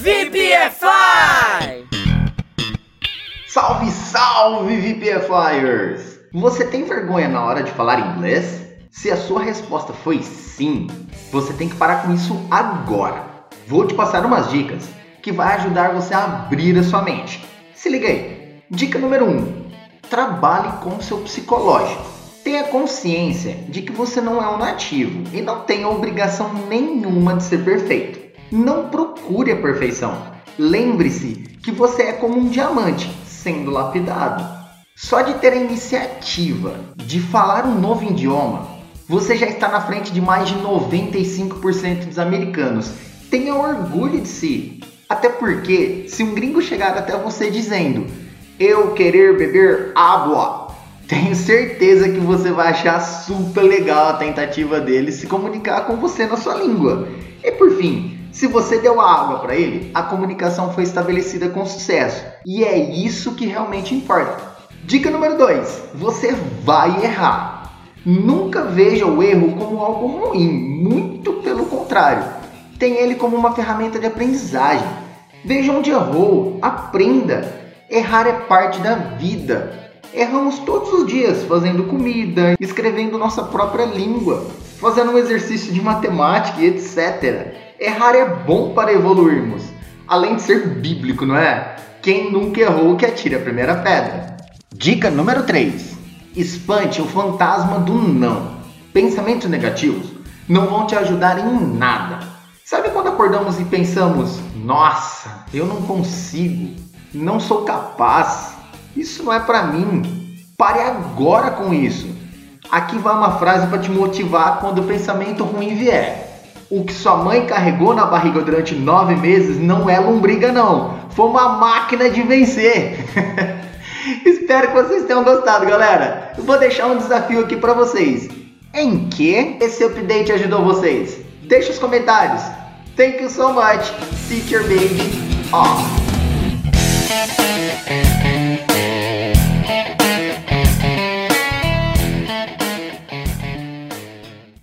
VPFI! Salve, salve, VPFIers! Você tem vergonha na hora de falar inglês? Se a sua resposta foi sim, você tem que parar com isso agora. Vou te passar umas dicas que vai ajudar você a abrir a sua mente. Se liga aí. Dica número 1: um, trabalhe com seu psicológico. Tenha consciência de que você não é um nativo e não tem obrigação nenhuma de ser perfeito. Não procure a perfeição. Lembre-se que você é como um diamante sendo lapidado. Só de ter a iniciativa de falar um novo idioma, você já está na frente de mais de 95% dos americanos. Tenha orgulho de si. Até porque, se um gringo chegar até você dizendo eu querer beber água, tenho certeza que você vai achar super legal a tentativa dele se comunicar com você na sua língua. E por fim, se você deu a água para ele, a comunicação foi estabelecida com sucesso. E é isso que realmente importa. Dica número 2: você vai errar. Nunca veja o erro como algo ruim, muito pelo contrário. Tenha ele como uma ferramenta de aprendizagem. Veja onde errou, aprenda. Errar é parte da vida. Erramos todos os dias fazendo comida, escrevendo nossa própria língua, fazendo um exercício de matemática e etc. Errar é bom para evoluirmos, além de ser bíblico, não é? Quem nunca errou que atire a primeira pedra. Dica número 3: espante o fantasma do não. Pensamentos negativos não vão te ajudar em nada. Sabe quando acordamos e pensamos: nossa, eu não consigo, não sou capaz, isso não é para mim. Pare agora com isso. Aqui vai uma frase para te motivar quando o pensamento ruim vier. O que sua mãe carregou na barriga durante nove meses não é lombriga, não. Foi uma máquina de vencer. Espero que vocês tenham gostado, galera. Eu vou deixar um desafio aqui para vocês. Em que esse update ajudou vocês? Deixe os comentários. Thank you so much, teacher baby. Off.